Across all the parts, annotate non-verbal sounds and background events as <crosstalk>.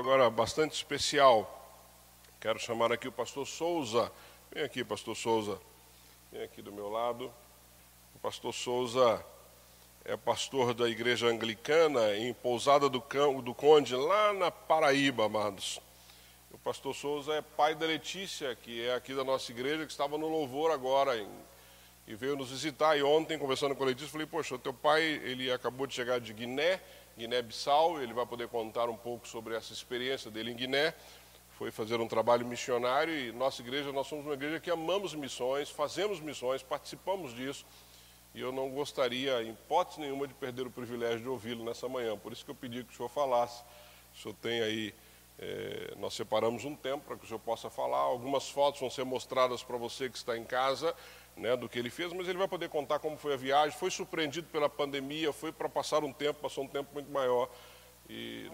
agora bastante especial. Quero chamar aqui o pastor Souza. Vem aqui, pastor Souza. Vem aqui do meu lado. O pastor Souza é pastor da igreja anglicana em Pousada do, do Conde, lá na Paraíba, amados. O pastor Souza é pai da Letícia, que é aqui da nossa igreja, que estava no louvor agora em, e veio nos visitar. E ontem, conversando com a Letícia, falei: Poxa, o teu pai ele acabou de chegar de Guiné, Guiné-Bissau, ele vai poder contar um pouco sobre essa experiência dele em Guiné. Foi fazer um trabalho missionário e nossa igreja, nós somos uma igreja que amamos missões, fazemos missões, participamos disso. E eu não gostaria, em hipótese nenhuma, de perder o privilégio de ouvi-lo nessa manhã. Por isso que eu pedi que o senhor falasse. O senhor tem aí, é, nós separamos um tempo para que o senhor possa falar. Algumas fotos vão ser mostradas para você que está em casa, né, do que ele fez, mas ele vai poder contar como foi a viagem. Foi surpreendido pela pandemia, foi para passar um tempo, passou um tempo muito maior. E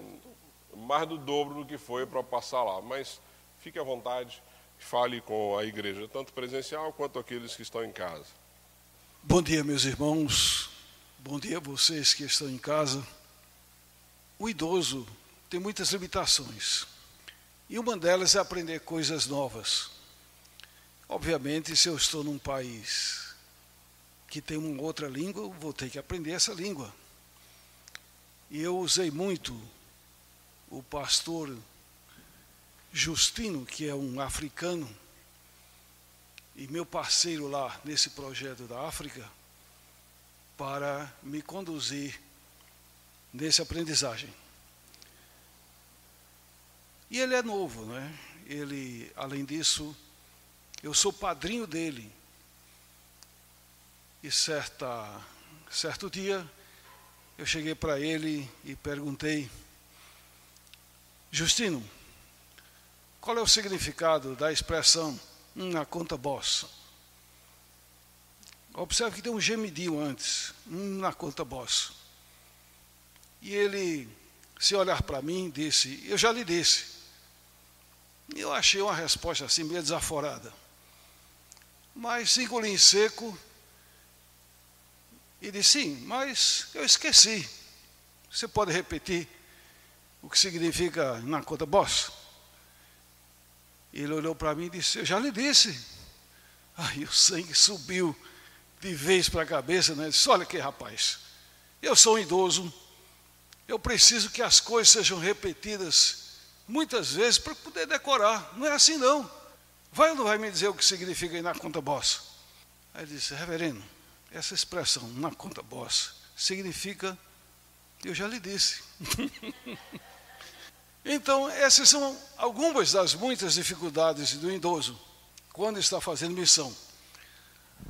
mais do dobro do que foi para passar lá. Mas fique à vontade, fale com a igreja, tanto presencial quanto aqueles que estão em casa. Bom dia, meus irmãos. Bom dia a vocês que estão em casa. O idoso tem muitas limitações. E uma delas é aprender coisas novas. Obviamente, se eu estou num país que tem uma outra língua, vou ter que aprender essa língua. E eu usei muito o pastor Justino, que é um africano, e meu parceiro lá nesse projeto da África para me conduzir nessa aprendizagem. E ele é novo, né? Ele, além disso, eu sou padrinho dele. E certa, certo dia eu cheguei para ele e perguntei: Justino, qual é o significado da expressão na conta boss. Observe que tem um gemidinho antes, na conta boss. E ele, se olhar para mim, disse: Eu já lhe disse. Eu achei uma resposta assim, meio desaforada. Mas engoli em seco e disse: Sim, mas eu esqueci. Você pode repetir o que significa na conta boss? Ele olhou para mim e disse: Eu já lhe disse. Aí o sangue subiu de vez para a cabeça, né? Disse: Olha aqui, rapaz, eu sou um idoso, eu preciso que as coisas sejam repetidas muitas vezes para poder decorar. Não é assim, não. Vai ou não vai me dizer o que significa ir na conta boss? Aí ele disse: Reverendo, essa expressão na conta boss significa, eu já lhe disse. <laughs> Então, essas são algumas das muitas dificuldades do idoso quando está fazendo missão.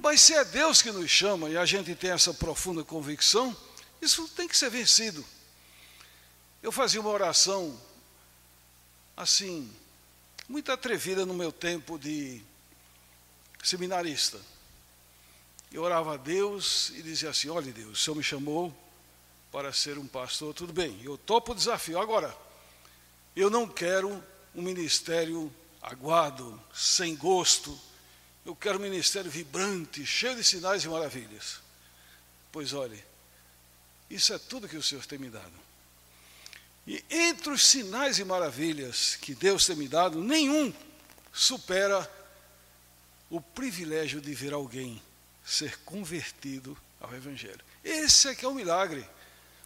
Mas se é Deus que nos chama e a gente tem essa profunda convicção, isso tem que ser vencido. Eu fazia uma oração assim, muito atrevida no meu tempo de seminarista. Eu orava a Deus e dizia assim: Olha, Deus, o Senhor me chamou para ser um pastor, tudo bem, eu topo o desafio. Agora, eu não quero um ministério aguado, sem gosto. Eu quero um ministério vibrante, cheio de sinais e maravilhas. Pois olhe, isso é tudo que o Senhor tem me dado. E entre os sinais e maravilhas que Deus tem me dado, nenhum supera o privilégio de ver alguém ser convertido ao Evangelho. Esse é que é o milagre.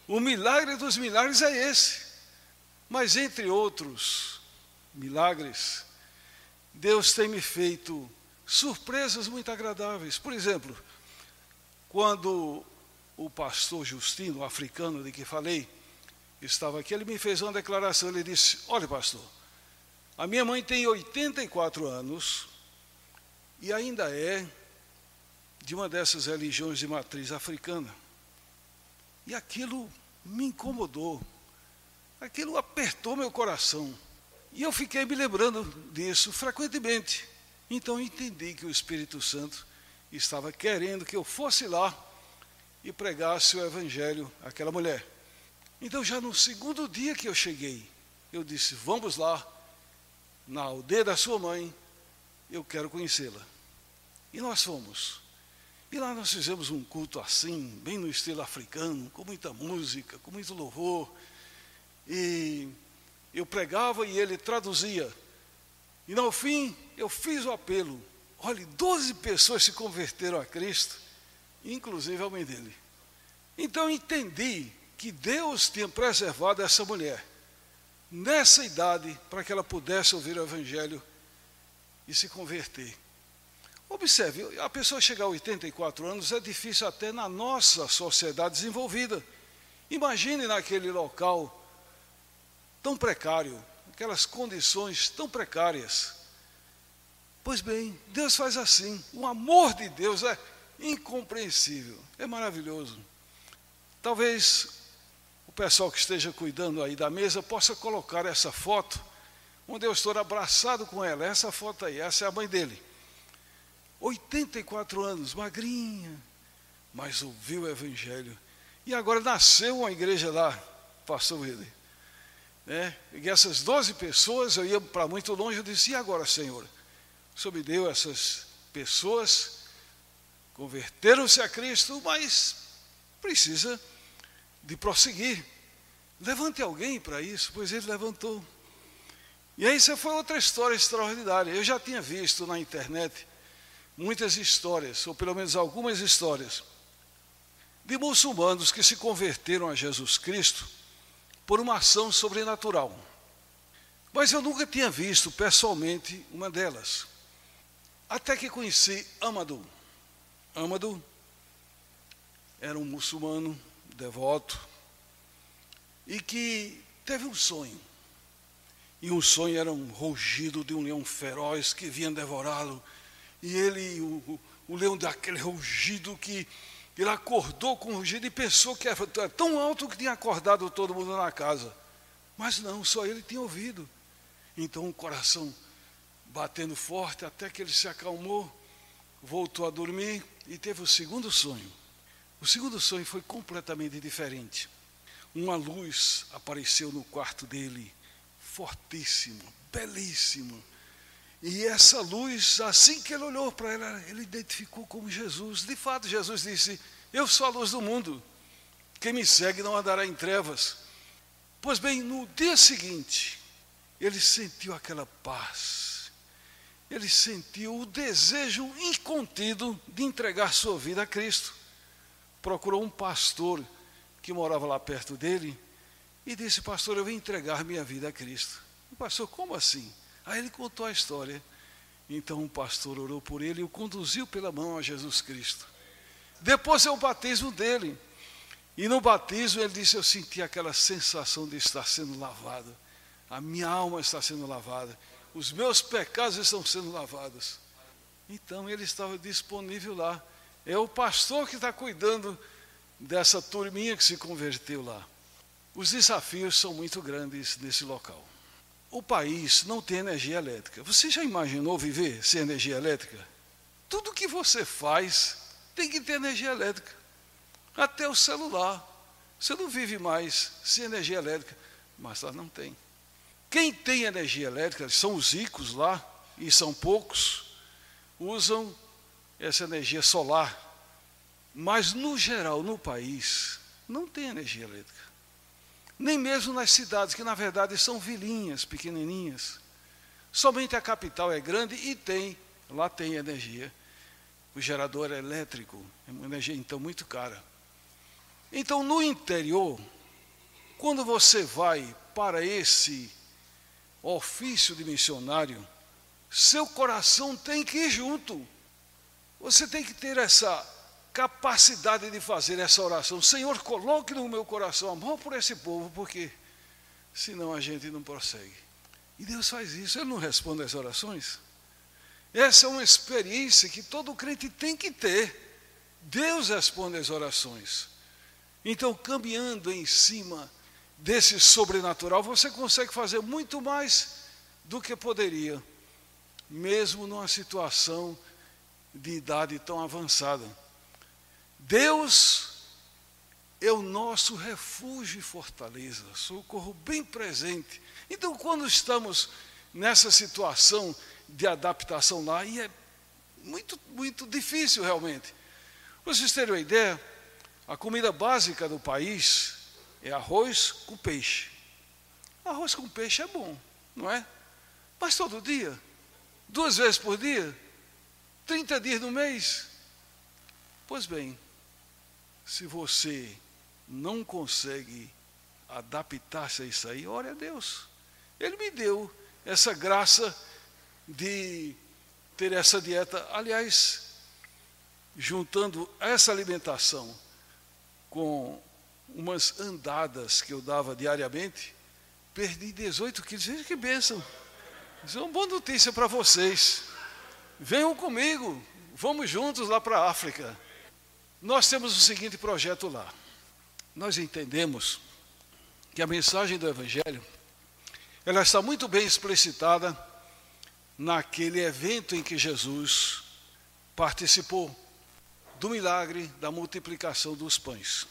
O milagre dos milagres é esse. Mas, entre outros milagres, Deus tem me feito surpresas muito agradáveis. Por exemplo, quando o pastor Justino, o africano de que falei, estava aqui, ele me fez uma declaração. Ele disse: Olha, pastor, a minha mãe tem 84 anos e ainda é de uma dessas religiões de matriz africana. E aquilo me incomodou. Aquilo apertou meu coração. E eu fiquei me lembrando disso frequentemente. Então entendi que o Espírito Santo estava querendo que eu fosse lá e pregasse o Evangelho àquela mulher. Então, já no segundo dia que eu cheguei, eu disse: Vamos lá, na aldeia da sua mãe, eu quero conhecê-la. E nós fomos. E lá nós fizemos um culto assim, bem no estilo africano, com muita música, com muito louvor. E eu pregava e ele traduzia. E no fim, eu fiz o apelo. Olhe, 12 pessoas se converteram a Cristo, inclusive a mãe dele. Então entendi que Deus tinha preservado essa mulher nessa idade para que ela pudesse ouvir o Evangelho e se converter. Observe, a pessoa chegar a 84 anos é difícil até na nossa sociedade desenvolvida. Imagine naquele local tão precário, aquelas condições tão precárias. Pois bem, Deus faz assim. O amor de Deus é incompreensível, é maravilhoso. Talvez o pessoal que esteja cuidando aí da mesa possa colocar essa foto, onde eu estou abraçado com ela. Essa foto aí, essa é a mãe dele. 84 anos, magrinha, mas ouviu o Evangelho. E agora nasceu uma igreja lá, pastor ele. Né? E essas 12 pessoas, eu ia para muito longe, eu disse, e agora, Senhor? O Senhor me deu essas pessoas, converteram-se a Cristo, mas precisa de prosseguir. Levante alguém para isso, pois ele levantou. E aí, isso foi outra história extraordinária. Eu já tinha visto na internet muitas histórias, ou pelo menos algumas histórias, de muçulmanos que se converteram a Jesus Cristo por uma ação sobrenatural. Mas eu nunca tinha visto pessoalmente uma delas. Até que conheci Amadou. Amadou era um muçulmano devoto e que teve um sonho. E um sonho era um rugido de um leão feroz que vinha devorá-lo. E ele, o, o leão daquele rugido que ele acordou com o rugido e pensou que era tão alto que tinha acordado todo mundo na casa. Mas não, só ele tinha ouvido. Então o coração batendo forte até que ele se acalmou, voltou a dormir e teve o segundo sonho. O segundo sonho foi completamente diferente. Uma luz apareceu no quarto dele, fortíssima, belíssima. E essa luz, assim que ele olhou para ela, ele identificou como Jesus. De fato, Jesus disse: Eu sou a luz do mundo. Quem me segue não andará em trevas. Pois bem, no dia seguinte, ele sentiu aquela paz. Ele sentiu o desejo incontido de entregar sua vida a Cristo. Procurou um pastor que morava lá perto dele e disse: Pastor, eu vim entregar minha vida a Cristo. O pastor, como assim? Aí ele contou a história. Então o pastor orou por ele e o conduziu pela mão a Jesus Cristo. Depois é o batismo dele. E no batismo ele disse: Eu senti aquela sensação de estar sendo lavado. A minha alma está sendo lavada. Os meus pecados estão sendo lavados. Então ele estava disponível lá. É o pastor que está cuidando dessa turminha que se converteu lá. Os desafios são muito grandes nesse local. O país não tem energia elétrica. Você já imaginou viver sem energia elétrica? Tudo que você faz tem que ter energia elétrica. Até o celular. Você não vive mais sem energia elétrica, mas lá não tem. Quem tem energia elétrica, são os ricos lá, e são poucos, usam essa energia solar mas, no geral, no país, não tem energia elétrica. Nem mesmo nas cidades, que na verdade são vilinhas, pequenininhas. Somente a capital é grande e tem, lá tem energia. O gerador é elétrico, é uma energia então muito cara. Então, no interior, quando você vai para esse ofício de missionário, seu coração tem que ir junto. Você tem que ter essa capacidade de fazer essa oração. Senhor, coloque no meu coração amor por esse povo, porque senão a gente não prossegue. E Deus faz isso, Ele não responde às orações. Essa é uma experiência que todo crente tem que ter. Deus responde às orações. Então, caminhando em cima desse sobrenatural, você consegue fazer muito mais do que poderia, mesmo numa situação de idade tão avançada. Deus é o nosso refúgio e fortaleza, socorro bem presente. Então, quando estamos nessa situação de adaptação lá, e é muito, muito difícil realmente. Para vocês terem uma ideia, a comida básica do país é arroz com peixe. Arroz com peixe é bom, não é? Mas todo dia, duas vezes por dia, 30 dias no mês. Pois bem, se você não consegue adaptar-se a isso aí, ore a Deus. Ele me deu essa graça de ter essa dieta. Aliás, juntando essa alimentação com umas andadas que eu dava diariamente, perdi 18 quilos. Veja que bênção. Isso é uma boa notícia para vocês. Venham comigo, vamos juntos lá para a África. Nós temos o seguinte projeto lá. Nós entendemos que a mensagem do Evangelho ela está muito bem explicitada naquele evento em que Jesus participou do milagre da multiplicação dos pães.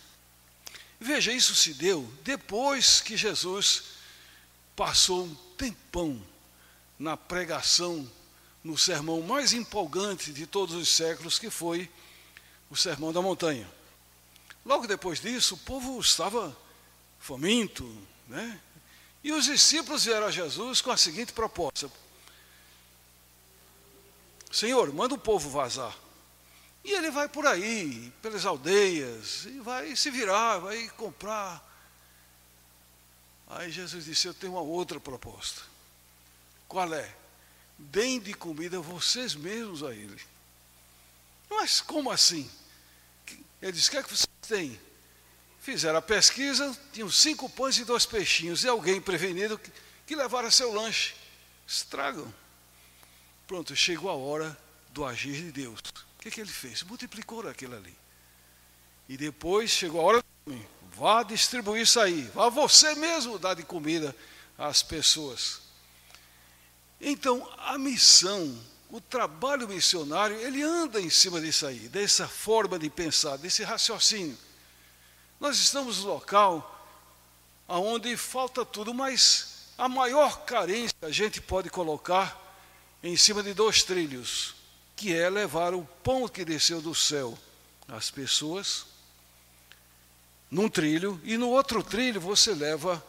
Veja, isso se deu depois que Jesus passou um tempão na pregação, no sermão mais empolgante de todos os séculos, que foi o Sermão da Montanha. Logo depois disso, o povo estava faminto, né? E os discípulos vieram a Jesus com a seguinte proposta: Senhor, manda o povo vazar. E ele vai por aí, pelas aldeias, e vai se virar, vai comprar. Aí Jesus disse: Eu tenho uma outra proposta. Qual é? Deem de comida vocês mesmos a ele. Mas como assim? Ele disse: O que é que vocês têm? Fizeram a pesquisa, tinham cinco pães e dois peixinhos, e alguém prevenido que, que levara seu lanche. Estragam. Pronto, chegou a hora do agir de Deus. O que, que ele fez? Multiplicou aquilo ali. E depois chegou a hora do Vá distribuir isso aí. Vá você mesmo dar de comida às pessoas. Então, a missão, o trabalho missionário, ele anda em cima disso aí, dessa forma de pensar, desse raciocínio. Nós estamos no local onde falta tudo, mas a maior carência a gente pode colocar em cima de dois trilhos, que é levar o pão que desceu do céu às pessoas, num trilho, e no outro trilho você leva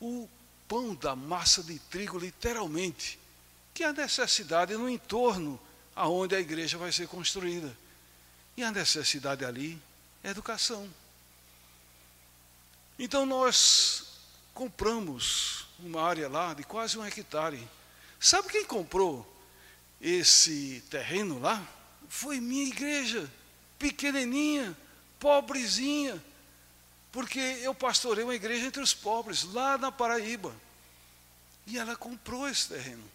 o pão da massa de trigo, literalmente, que a necessidade no entorno aonde a igreja vai ser construída. E a necessidade ali é educação. Então nós compramos uma área lá de quase um hectare. Sabe quem comprou esse terreno lá? Foi minha igreja, pequenininha, pobrezinha, porque eu pastorei uma igreja entre os pobres, lá na Paraíba. E ela comprou esse terreno.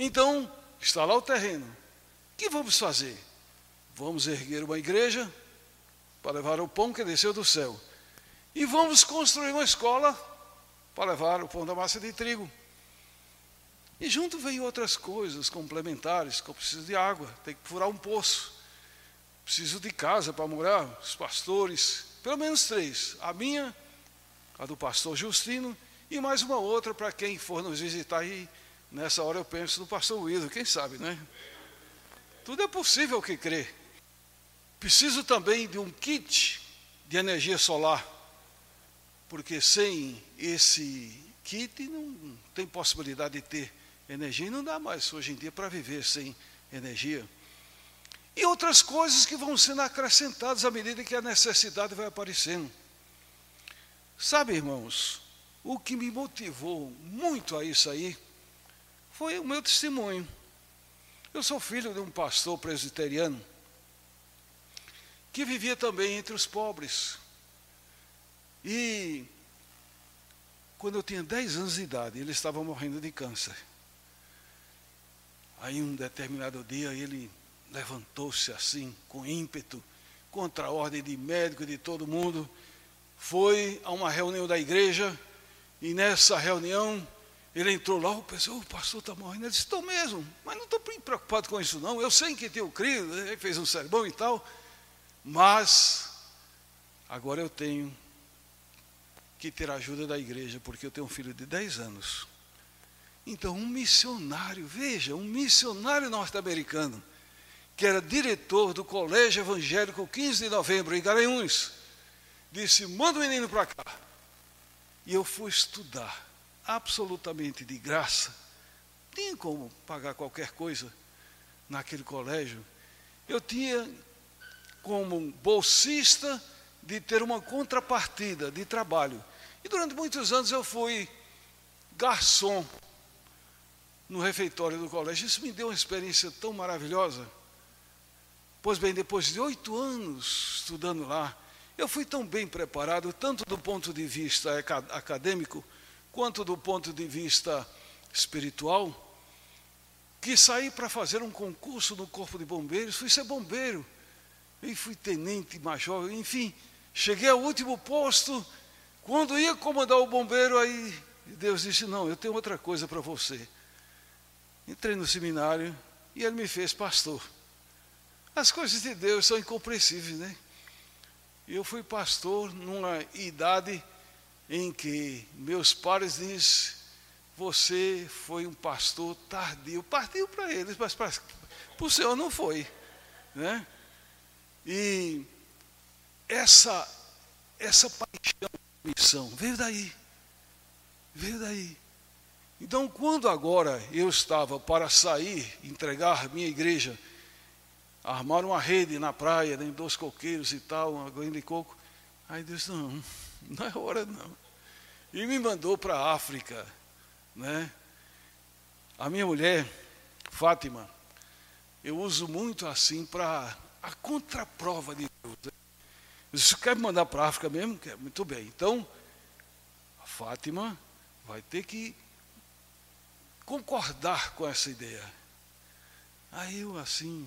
Então, está lá o terreno. O que vamos fazer? Vamos erguer uma igreja para levar o pão que desceu do céu. E vamos construir uma escola para levar o pão da massa de trigo. E junto vem outras coisas complementares, que eu preciso de água, tem que furar um poço. Preciso de casa para morar, os pastores, pelo menos três. A minha, a do pastor Justino, e mais uma outra para quem for nos visitar. E nessa hora eu penso no pastor Wilson, quem sabe, né? Tudo é possível que crê. Preciso também de um kit de energia solar, porque sem esse kit não tem possibilidade de ter energia e não dá mais hoje em dia para viver sem energia. E outras coisas que vão sendo acrescentadas à medida que a necessidade vai aparecendo. Sabe, irmãos, o que me motivou muito a isso aí foi o meu testemunho. Eu sou filho de um pastor presbiteriano que vivia também entre os pobres. E quando eu tinha 10 anos de idade, ele estava morrendo de câncer. Aí, um determinado dia, ele levantou-se assim, com ímpeto, contra a ordem de médico de todo mundo, foi a uma reunião da igreja, e nessa reunião, ele entrou lá, o pessoal, o pastor está morrendo. Ele disse, estou mesmo, mas não estou preocupado com isso não, eu sei que tenho crido, ele fez um sermão e tal, mas agora eu tenho que ter a ajuda da igreja, porque eu tenho um filho de 10 anos então, um missionário, veja, um missionário norte-americano, que era diretor do Colégio Evangélico 15 de novembro, em Garanhuns, disse: manda o menino para cá. E eu fui estudar absolutamente de graça. Tinha como pagar qualquer coisa naquele colégio. Eu tinha como bolsista de ter uma contrapartida de trabalho. E durante muitos anos eu fui garçom no refeitório do colégio. Isso me deu uma experiência tão maravilhosa. Pois bem, depois de oito anos estudando lá, eu fui tão bem preparado, tanto do ponto de vista acadêmico, quanto do ponto de vista espiritual, que saí para fazer um concurso no Corpo de Bombeiros, fui ser bombeiro, e fui tenente major, enfim, cheguei ao último posto, quando ia comandar o bombeiro, aí Deus disse, não, eu tenho outra coisa para você. Entrei no seminário e ele me fez pastor. As coisas de Deus são incompreensíveis, né? Eu fui pastor numa idade em que meus pais dizem, você foi um pastor tardio. Partiu para eles, mas para, o Senhor não foi. Né? E essa, essa paixão missão veio daí. Veio daí. Então, quando agora eu estava para sair, entregar minha igreja armaram uma rede na praia, dentro dos coqueiros e tal, uma de coco. Aí Deus, não, <laughs> não é hora não. E me mandou para a África, né? A minha mulher, Fátima, eu uso muito assim para a contraprova de Deus. Né? Você quer me mandar para a África mesmo? Quer. Muito bem. Então, a Fátima vai ter que concordar com essa ideia. Aí eu assim,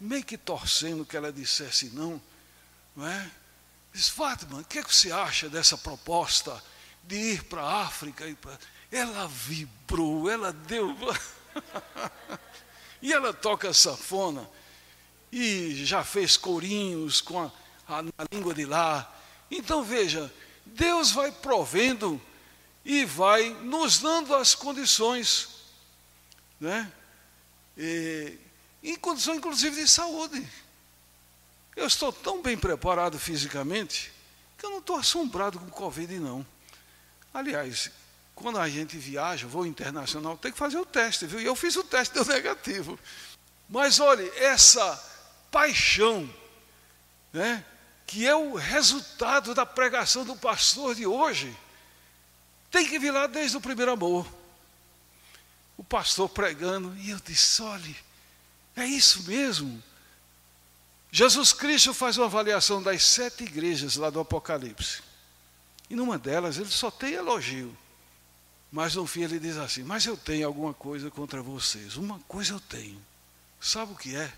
meio que torcendo que ela dissesse não, não é? Diz, Fátima, o que, é que você acha dessa proposta de ir para a África? Ela vibrou, ela deu. <laughs> e ela toca sanfona e já fez corinhos com a, a, a língua de lá. Então veja, Deus vai provendo e vai nos dando as condições, né? E, em condições inclusive de saúde. Eu estou tão bem preparado fisicamente que eu não estou assombrado com Covid, não. Aliás, quando a gente viaja, voo internacional, tem que fazer o teste, viu? E eu fiz o teste, deu negativo. Mas olhe, essa paixão, né, que é o resultado da pregação do pastor de hoje, tem que vir lá desde o primeiro amor. O pastor pregando, e eu disse: olhe, é isso mesmo. Jesus Cristo faz uma avaliação das sete igrejas lá do Apocalipse. E numa delas ele só tem elogio. Mas no fim ele diz assim: Mas eu tenho alguma coisa contra vocês. Uma coisa eu tenho. Sabe o que é?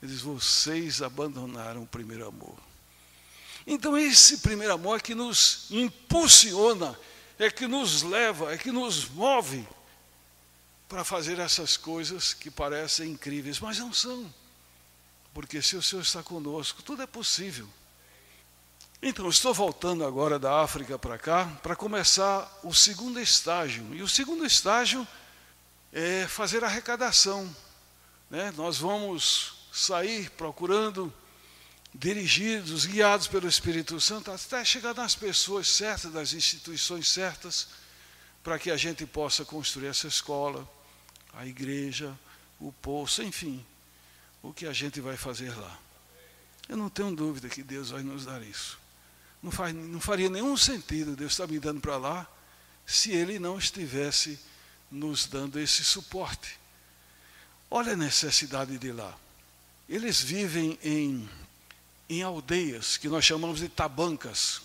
Ele diz: Vocês abandonaram o primeiro amor. Então, esse primeiro amor é que nos impulsiona, é que nos leva, é que nos move para fazer essas coisas que parecem incríveis, mas não são. Porque se o Senhor está conosco, tudo é possível. Então, estou voltando agora da África para cá para começar o segundo estágio. E o segundo estágio é fazer arrecadação. Né? Nós vamos sair procurando, dirigidos, guiados pelo Espírito Santo, até chegar nas pessoas certas, das instituições certas, para que a gente possa construir essa escola, a igreja, o poço, enfim, o que a gente vai fazer lá. Eu não tenho dúvida que Deus vai nos dar isso. Não, faz, não faria nenhum sentido Deus estar me dando para lá se Ele não estivesse nos dando esse suporte. Olha a necessidade de lá. Eles vivem em, em aldeias que nós chamamos de tabancas.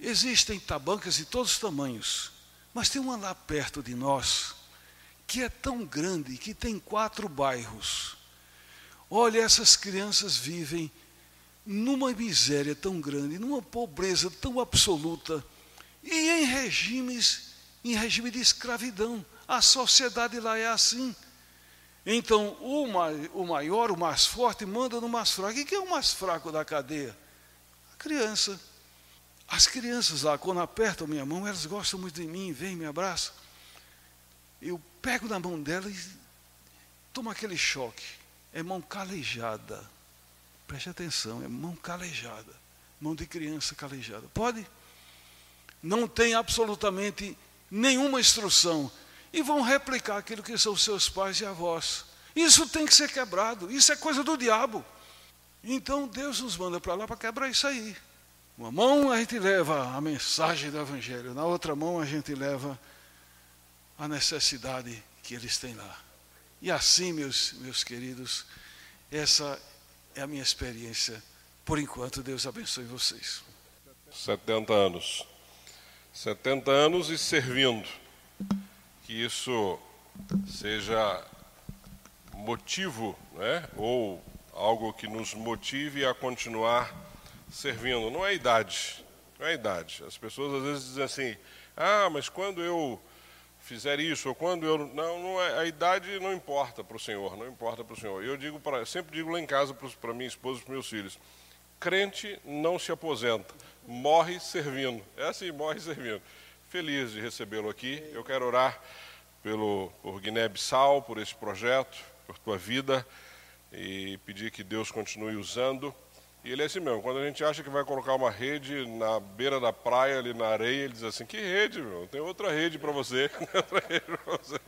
Existem tabancas de todos os tamanhos, mas tem uma lá perto de nós que é tão grande que tem quatro bairros. Olha, essas crianças vivem numa miséria tão grande, numa pobreza tão absoluta, e em regimes, em regime de escravidão. A sociedade lá é assim. Então, o, o maior, o mais forte, manda no mais fraco. E quem é o mais fraco da cadeia? A criança. As crianças lá, quando apertam minha mão, elas gostam muito de mim, vêm, me abraçam. Eu pego na mão dela e tomo aquele choque. É mão calejada. Preste atenção, é mão calejada. Mão de criança calejada. Pode? Não tem absolutamente nenhuma instrução e vão replicar aquilo que são seus pais e avós. Isso tem que ser quebrado, isso é coisa do diabo. Então Deus nos manda para lá para quebrar isso aí. Uma mão a gente leva a mensagem do Evangelho, na outra mão a gente leva a necessidade que eles têm lá. E assim, meus, meus queridos, essa é a minha experiência. Por enquanto, Deus abençoe vocês. 70 anos. 70 anos e servindo. Que isso seja motivo, né? ou algo que nos motive a continuar servindo. Não é idade, não é idade. As pessoas às vezes dizem assim: ah, mas quando eu fizer isso, ou quando eu. Não, não é, a idade não importa para o Senhor, não importa para o Senhor. Eu digo para, sempre digo lá em casa para minha esposa e para meus filhos: crente não se aposenta, morre servindo. É assim, morre servindo. Feliz de recebê-lo aqui. Eu quero orar pelo, por Guiné-Bissau, por esse projeto, por tua vida, e pedir que Deus continue usando e ele é assim mesmo, quando a gente acha que vai colocar uma rede na beira da praia, ali na areia, ele diz assim, que rede, meu? Tem outra rede para você. <laughs> você.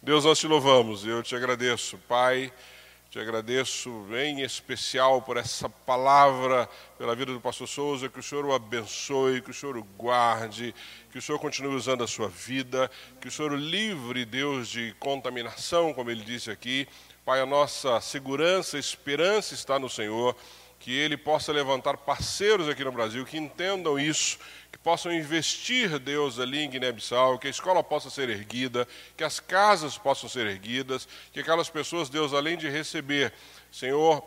Deus, nós te louvamos eu te agradeço, Pai, te agradeço em especial por essa palavra, pela vida do pastor Souza, que o Senhor o abençoe, que o Senhor o guarde, que o Senhor continue usando a sua vida, que o Senhor o livre, Deus, de contaminação, como ele disse aqui. Pai, a nossa segurança, esperança está no Senhor que ele possa levantar parceiros aqui no Brasil que entendam isso, que possam investir, Deus, ali em Guiné-Bissau, que a escola possa ser erguida, que as casas possam ser erguidas, que aquelas pessoas, Deus, além de receber, Senhor,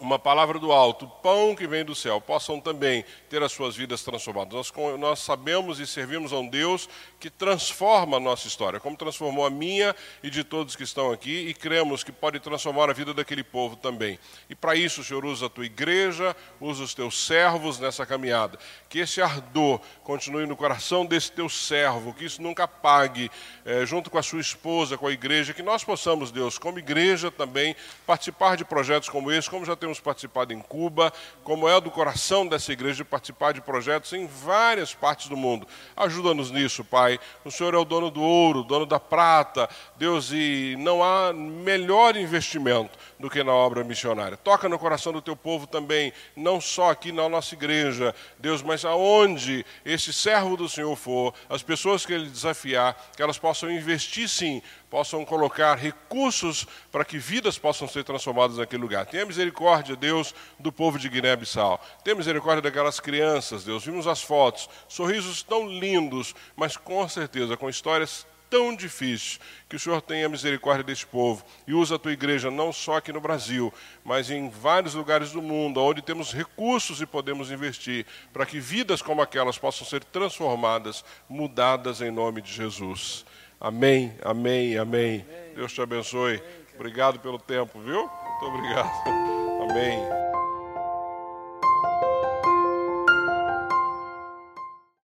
uma palavra do alto, pão que vem do céu, possam também ter as suas vidas transformadas. Nós, nós, sabemos e servimos a um Deus que transforma a nossa história, como transformou a minha e de todos que estão aqui, e cremos que pode transformar a vida daquele povo também. E para isso, Senhor, usa a tua igreja, usa os teus servos nessa caminhada. Que esse ardor continue no coração desse teu servo, que isso nunca apague, é, junto com a sua esposa, com a igreja, que nós possamos, Deus, como igreja também, participar de projetos como esse, como já temos temos participado em Cuba, como é do coração dessa igreja de participar de projetos em várias partes do mundo. Ajuda-nos nisso, Pai. O Senhor é o dono do ouro, dono da prata, Deus, e não há melhor investimento do que na obra missionária. Toca no coração do teu povo também, não só aqui na nossa igreja, Deus, mas aonde esse servo do Senhor for, as pessoas que ele desafiar, que elas possam investir sim possam colocar recursos para que vidas possam ser transformadas naquele lugar. Tenha misericórdia, Deus, do povo de Guiné-Bissau. Tenha misericórdia daquelas crianças, Deus. Vimos as fotos, sorrisos tão lindos, mas com certeza com histórias tão difíceis. Que o Senhor tenha misericórdia desse povo e usa a tua igreja não só aqui no Brasil, mas em vários lugares do mundo, onde temos recursos e podemos investir, para que vidas como aquelas possam ser transformadas, mudadas em nome de Jesus. Amém, amém, amém. Deus te abençoe. Obrigado pelo tempo, viu? Muito obrigado. Amém.